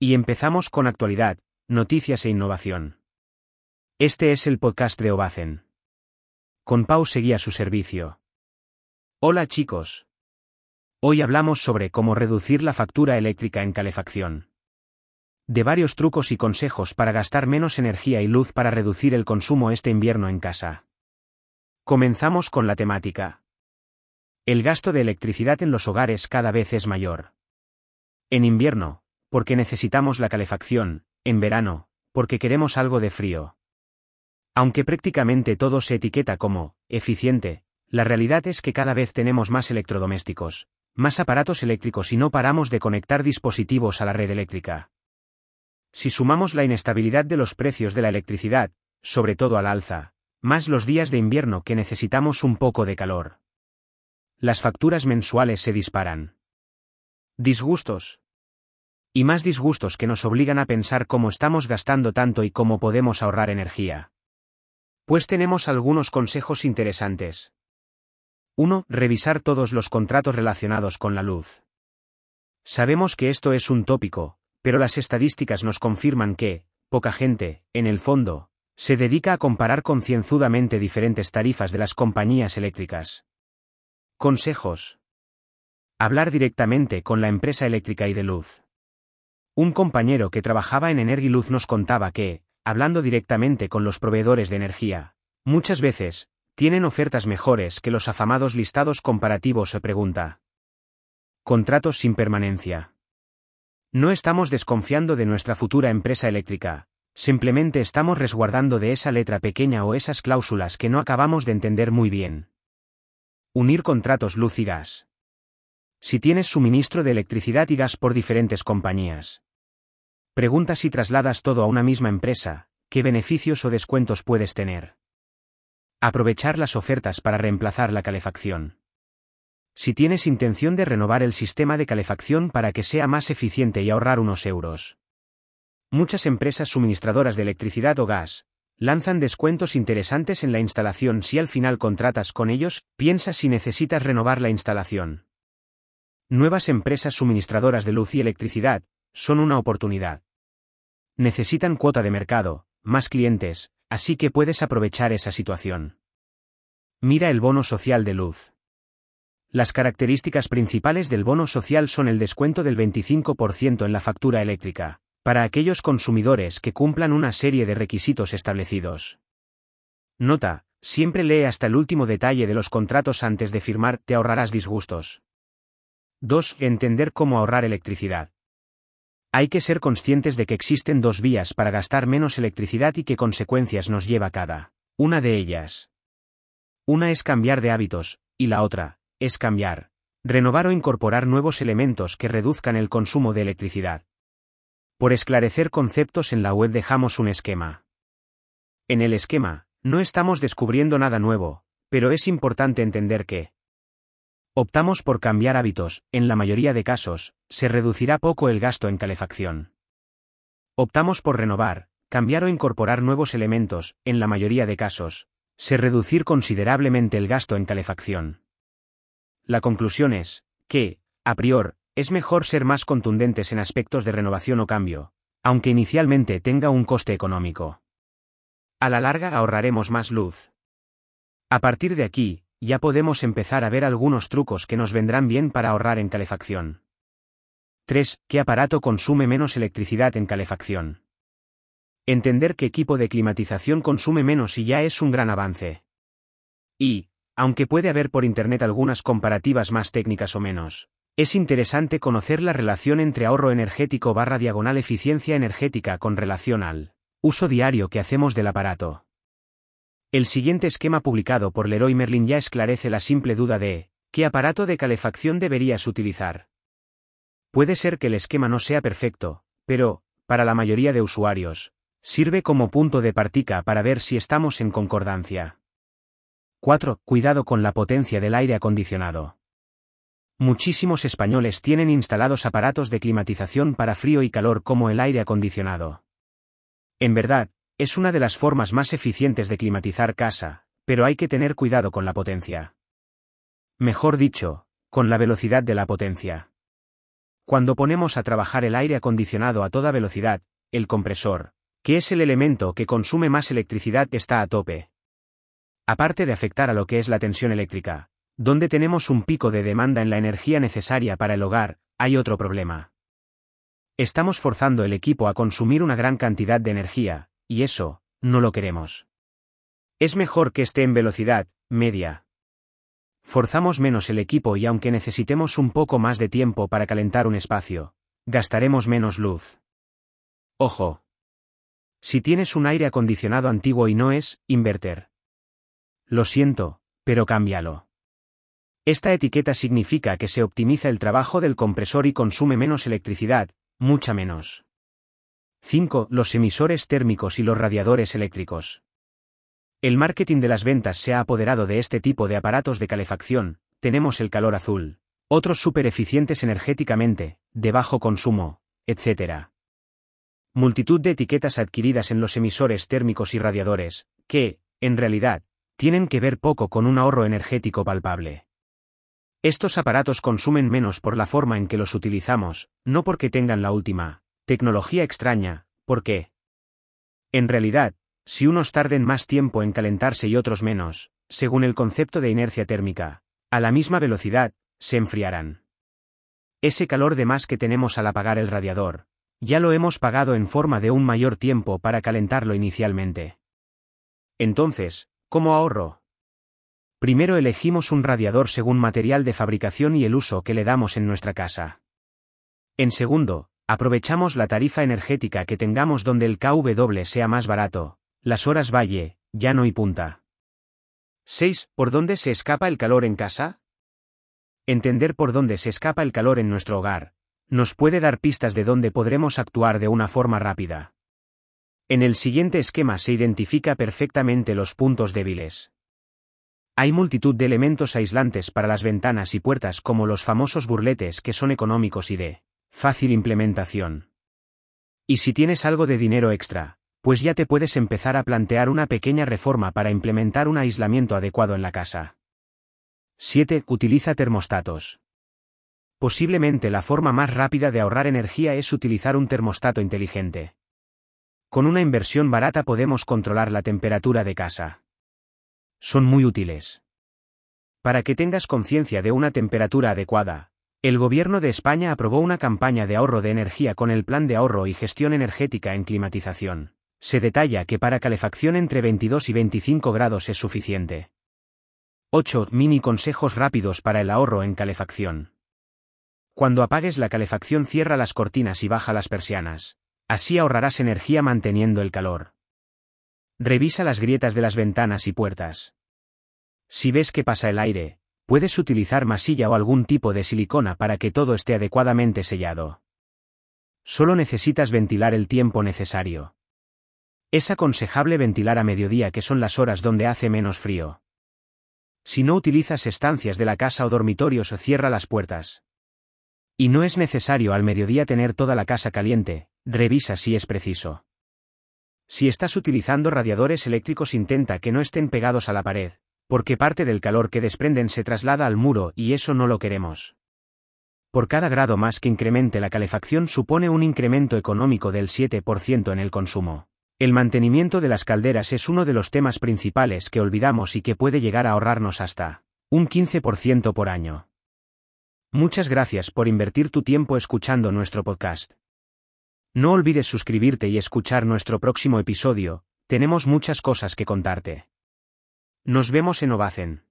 Y empezamos con actualidad, noticias e innovación. Este es el podcast de Obacen. Con Pau seguía su servicio. Hola chicos. Hoy hablamos sobre cómo reducir la factura eléctrica en calefacción. De varios trucos y consejos para gastar menos energía y luz para reducir el consumo este invierno en casa. Comenzamos con la temática. El gasto de electricidad en los hogares cada vez es mayor. En invierno, porque necesitamos la calefacción, en verano, porque queremos algo de frío. Aunque prácticamente todo se etiqueta como eficiente, la realidad es que cada vez tenemos más electrodomésticos, más aparatos eléctricos y no paramos de conectar dispositivos a la red eléctrica. Si sumamos la inestabilidad de los precios de la electricidad, sobre todo al alza, más los días de invierno que necesitamos un poco de calor las facturas mensuales se disparan. Disgustos. Y más disgustos que nos obligan a pensar cómo estamos gastando tanto y cómo podemos ahorrar energía. Pues tenemos algunos consejos interesantes. 1. Revisar todos los contratos relacionados con la luz. Sabemos que esto es un tópico, pero las estadísticas nos confirman que, poca gente, en el fondo, se dedica a comparar concienzudamente diferentes tarifas de las compañías eléctricas. Consejos. Hablar directamente con la empresa eléctrica y de luz. Un compañero que trabajaba en Energiluz nos contaba que, hablando directamente con los proveedores de energía, muchas veces, tienen ofertas mejores que los afamados listados comparativos se pregunta. Contratos sin permanencia. No estamos desconfiando de nuestra futura empresa eléctrica, simplemente estamos resguardando de esa letra pequeña o esas cláusulas que no acabamos de entender muy bien. Unir contratos luz y gas. Si tienes suministro de electricidad y gas por diferentes compañías. Pregunta si trasladas todo a una misma empresa, qué beneficios o descuentos puedes tener. Aprovechar las ofertas para reemplazar la calefacción. Si tienes intención de renovar el sistema de calefacción para que sea más eficiente y ahorrar unos euros. Muchas empresas suministradoras de electricidad o gas, lanzan descuentos interesantes en la instalación si al final contratas con ellos, piensa si necesitas renovar la instalación. Nuevas empresas suministradoras de luz y electricidad, son una oportunidad. Necesitan cuota de mercado, más clientes, así que puedes aprovechar esa situación. Mira el bono social de luz. Las características principales del bono social son el descuento del 25% en la factura eléctrica, para aquellos consumidores que cumplan una serie de requisitos establecidos. Nota, siempre lee hasta el último detalle de los contratos antes de firmar, te ahorrarás disgustos. 2. Entender cómo ahorrar electricidad. Hay que ser conscientes de que existen dos vías para gastar menos electricidad y qué consecuencias nos lleva cada una de ellas. Una es cambiar de hábitos, y la otra, es cambiar, renovar o incorporar nuevos elementos que reduzcan el consumo de electricidad. Por esclarecer conceptos en la web dejamos un esquema. En el esquema, no estamos descubriendo nada nuevo, pero es importante entender que optamos por cambiar hábitos, en la mayoría de casos, se reducirá poco el gasto en calefacción. Optamos por renovar, cambiar o incorporar nuevos elementos, en la mayoría de casos, se reducir considerablemente el gasto en calefacción. La conclusión es, que, a priori, es mejor ser más contundentes en aspectos de renovación o cambio, aunque inicialmente tenga un coste económico. A la larga ahorraremos más luz. A partir de aquí, ya podemos empezar a ver algunos trucos que nos vendrán bien para ahorrar en calefacción. 3. ¿Qué aparato consume menos electricidad en calefacción? Entender qué equipo de climatización consume menos y ya es un gran avance. Y, aunque puede haber por Internet algunas comparativas más técnicas o menos, es interesante conocer la relación entre ahorro energético barra diagonal eficiencia energética con relación al uso diario que hacemos del aparato. El siguiente esquema publicado por Leroy Merlin ya esclarece la simple duda de ¿qué aparato de calefacción deberías utilizar? Puede ser que el esquema no sea perfecto, pero, para la mayoría de usuarios, sirve como punto de partida para ver si estamos en concordancia. 4. Cuidado con la potencia del aire acondicionado. Muchísimos españoles tienen instalados aparatos de climatización para frío y calor como el aire acondicionado. En verdad, es una de las formas más eficientes de climatizar casa, pero hay que tener cuidado con la potencia. Mejor dicho, con la velocidad de la potencia. Cuando ponemos a trabajar el aire acondicionado a toda velocidad, el compresor, que es el elemento que consume más electricidad, está a tope. Aparte de afectar a lo que es la tensión eléctrica, donde tenemos un pico de demanda en la energía necesaria para el hogar, hay otro problema. Estamos forzando el equipo a consumir una gran cantidad de energía, y eso, no lo queremos. Es mejor que esté en velocidad, media. Forzamos menos el equipo y aunque necesitemos un poco más de tiempo para calentar un espacio, gastaremos menos luz. Ojo. Si tienes un aire acondicionado antiguo y no es, inverter. Lo siento, pero cámbialo. Esta etiqueta significa que se optimiza el trabajo del compresor y consume menos electricidad, mucha menos. 5. Los emisores térmicos y los radiadores eléctricos. El marketing de las ventas se ha apoderado de este tipo de aparatos de calefacción, tenemos el calor azul, otros súper eficientes energéticamente, de bajo consumo, etc. Multitud de etiquetas adquiridas en los emisores térmicos y radiadores, que, en realidad, tienen que ver poco con un ahorro energético palpable. Estos aparatos consumen menos por la forma en que los utilizamos, no porque tengan la última tecnología extraña, ¿por qué? En realidad, si unos tarden más tiempo en calentarse y otros menos, según el concepto de inercia térmica, a la misma velocidad, se enfriarán. Ese calor de más que tenemos al apagar el radiador, ya lo hemos pagado en forma de un mayor tiempo para calentarlo inicialmente. Entonces, ¿cómo ahorro? Primero elegimos un radiador según material de fabricación y el uso que le damos en nuestra casa. En segundo, aprovechamos la tarifa energética que tengamos donde el KW sea más barato, las horas valle, llano y punta. 6. ¿Por dónde se escapa el calor en casa? Entender por dónde se escapa el calor en nuestro hogar, nos puede dar pistas de dónde podremos actuar de una forma rápida. En el siguiente esquema se identifica perfectamente los puntos débiles. Hay multitud de elementos aislantes para las ventanas y puertas como los famosos burletes que son económicos y de fácil implementación. Y si tienes algo de dinero extra, pues ya te puedes empezar a plantear una pequeña reforma para implementar un aislamiento adecuado en la casa. 7. Utiliza termostatos. Posiblemente la forma más rápida de ahorrar energía es utilizar un termostato inteligente. Con una inversión barata podemos controlar la temperatura de casa son muy útiles. Para que tengas conciencia de una temperatura adecuada, el Gobierno de España aprobó una campaña de ahorro de energía con el Plan de Ahorro y Gestión Energética en Climatización. Se detalla que para calefacción entre 22 y 25 grados es suficiente. 8. Mini consejos rápidos para el ahorro en calefacción. Cuando apagues la calefacción cierra las cortinas y baja las persianas. Así ahorrarás energía manteniendo el calor. Revisa las grietas de las ventanas y puertas. Si ves que pasa el aire, puedes utilizar masilla o algún tipo de silicona para que todo esté adecuadamente sellado. Solo necesitas ventilar el tiempo necesario. Es aconsejable ventilar a mediodía que son las horas donde hace menos frío. Si no utilizas estancias de la casa o dormitorios o cierra las puertas. Y no es necesario al mediodía tener toda la casa caliente, revisa si es preciso. Si estás utilizando radiadores eléctricos intenta que no estén pegados a la pared, porque parte del calor que desprenden se traslada al muro y eso no lo queremos. Por cada grado más que incremente la calefacción supone un incremento económico del 7% en el consumo. El mantenimiento de las calderas es uno de los temas principales que olvidamos y que puede llegar a ahorrarnos hasta un 15% por año. Muchas gracias por invertir tu tiempo escuchando nuestro podcast. No olvides suscribirte y escuchar nuestro próximo episodio, tenemos muchas cosas que contarte. Nos vemos en Ovacen.